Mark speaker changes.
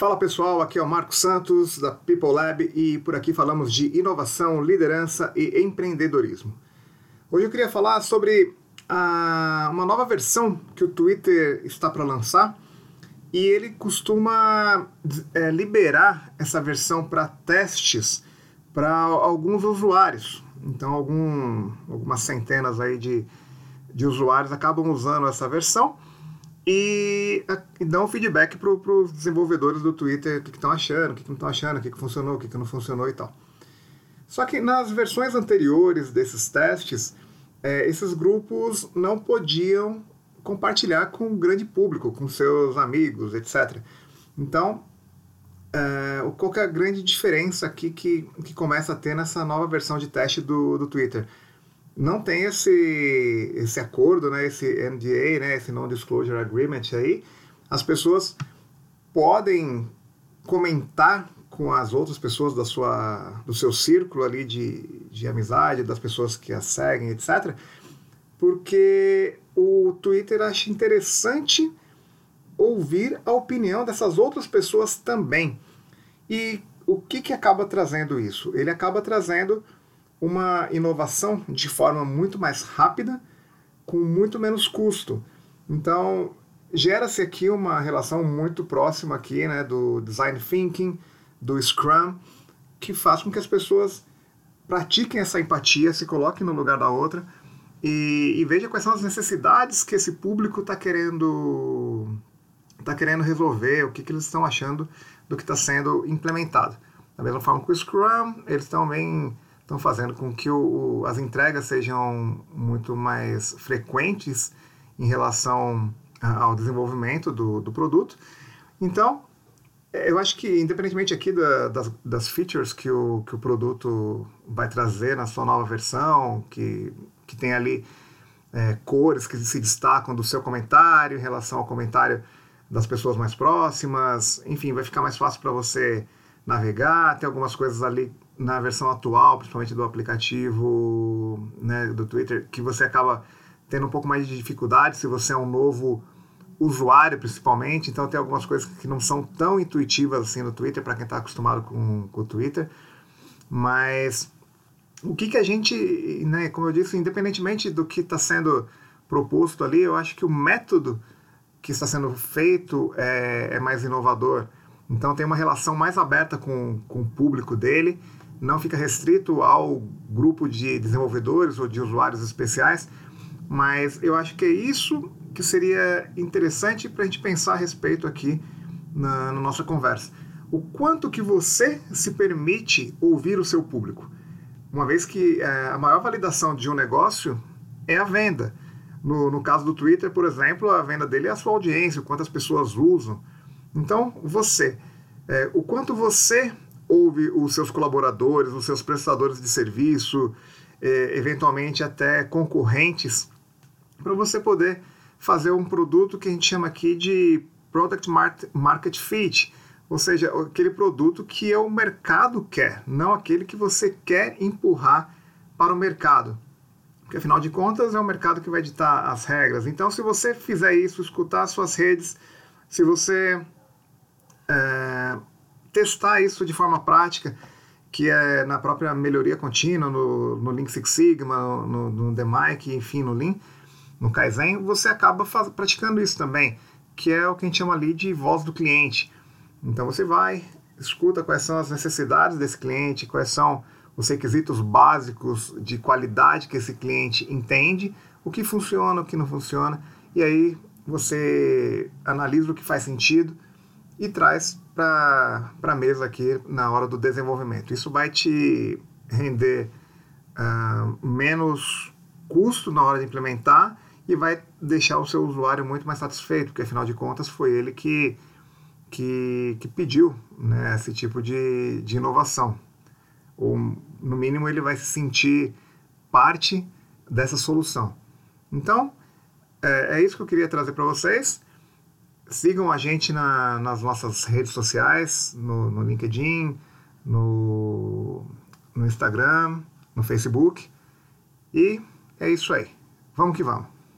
Speaker 1: Fala pessoal, aqui é o Marco Santos da People Lab e por aqui falamos de inovação, liderança e empreendedorismo. Hoje eu queria falar sobre a, uma nova versão que o Twitter está para lançar e ele costuma é, liberar essa versão para testes para alguns usuários. Então, algum, algumas centenas aí de, de usuários acabam usando essa versão e, e dão feedback para os desenvolvedores do Twitter o que estão achando, o que não estão achando, o que, que funcionou, o que, que não funcionou e tal. Só que nas versões anteriores desses testes, é, esses grupos não podiam compartilhar com o grande público, com seus amigos, etc. Então, é, qual é a grande diferença aqui que, que começa a ter nessa nova versão de teste do, do Twitter? Não tem esse, esse acordo, né, esse NDA, né, esse Non-Disclosure Agreement aí, as pessoas podem comentar com as outras pessoas da sua, do seu círculo ali de, de amizade, das pessoas que as seguem, etc., porque o Twitter acha interessante ouvir a opinião dessas outras pessoas também. E o que, que acaba trazendo isso? Ele acaba trazendo uma inovação de forma muito mais rápida, com muito menos custo. Então, gera-se aqui uma relação muito próxima aqui, né, do design thinking, do Scrum, que faz com que as pessoas pratiquem essa empatia, se coloquem no lugar da outra e, e veja quais são as necessidades que esse público está querendo está querendo resolver, o que, que eles estão achando do que está sendo implementado. Da mesma forma que o Scrum, eles também estão fazendo com que o, o, as entregas sejam muito mais frequentes em relação ao desenvolvimento do, do produto. Então, eu acho que, independentemente aqui da, das, das features que o, que o produto vai trazer na sua nova versão, que, que tem ali é, cores que se destacam do seu comentário em relação ao comentário das pessoas mais próximas, enfim, vai ficar mais fácil para você navegar, tem algumas coisas ali na versão atual, principalmente do aplicativo né, do Twitter, que você acaba tendo um pouco mais de dificuldade se você é um novo usuário, principalmente. Então, tem algumas coisas que não são tão intuitivas assim no Twitter, para quem está acostumado com, com o Twitter. Mas o que, que a gente, né, como eu disse, independentemente do que está sendo proposto ali, eu acho que o método que está sendo feito é, é mais inovador. Então, tem uma relação mais aberta com, com o público dele não fica restrito ao grupo de desenvolvedores ou de usuários especiais, mas eu acho que é isso que seria interessante para a gente pensar a respeito aqui na, na, nossa conversa. O quanto que você se permite ouvir o seu público. Uma vez que é, a maior validação de um negócio é a venda. No, no caso do Twitter, por exemplo, a venda dele é a sua audiência, o quanto as pessoas usam. Então, você, é, o quanto você ouve os seus colaboradores, os seus prestadores de serviço, é, eventualmente até concorrentes, para você poder fazer um produto que a gente chama aqui de Product Market Fit, ou seja, aquele produto que o mercado quer, não aquele que você quer empurrar para o mercado. Porque afinal de contas é o mercado que vai ditar as regras. Então, se você fizer isso, escutar suas redes, se você é, testar isso de forma prática, que é na própria melhoria contínua, no, no Lean Six Sigma, no, no enfim, no Lean, no Kaizen, você acaba faz, praticando isso também, que é o que a gente chama ali de voz do cliente. Então você vai, escuta quais são as necessidades desse cliente, quais são os requisitos básicos de qualidade que esse cliente entende, o que funciona, o que não funciona, e aí você analisa o que faz sentido e traz para a mesa aqui na hora do desenvolvimento. Isso vai te render uh, menos custo na hora de implementar e vai deixar o seu usuário muito mais satisfeito, porque afinal de contas foi ele que, que, que pediu né, esse tipo de, de inovação. Ou, no mínimo, ele vai se sentir parte dessa solução. Então, é, é isso que eu queria trazer para vocês. Sigam a gente na, nas nossas redes sociais, no, no LinkedIn, no, no Instagram, no Facebook. E é isso aí. Vamos que vamos.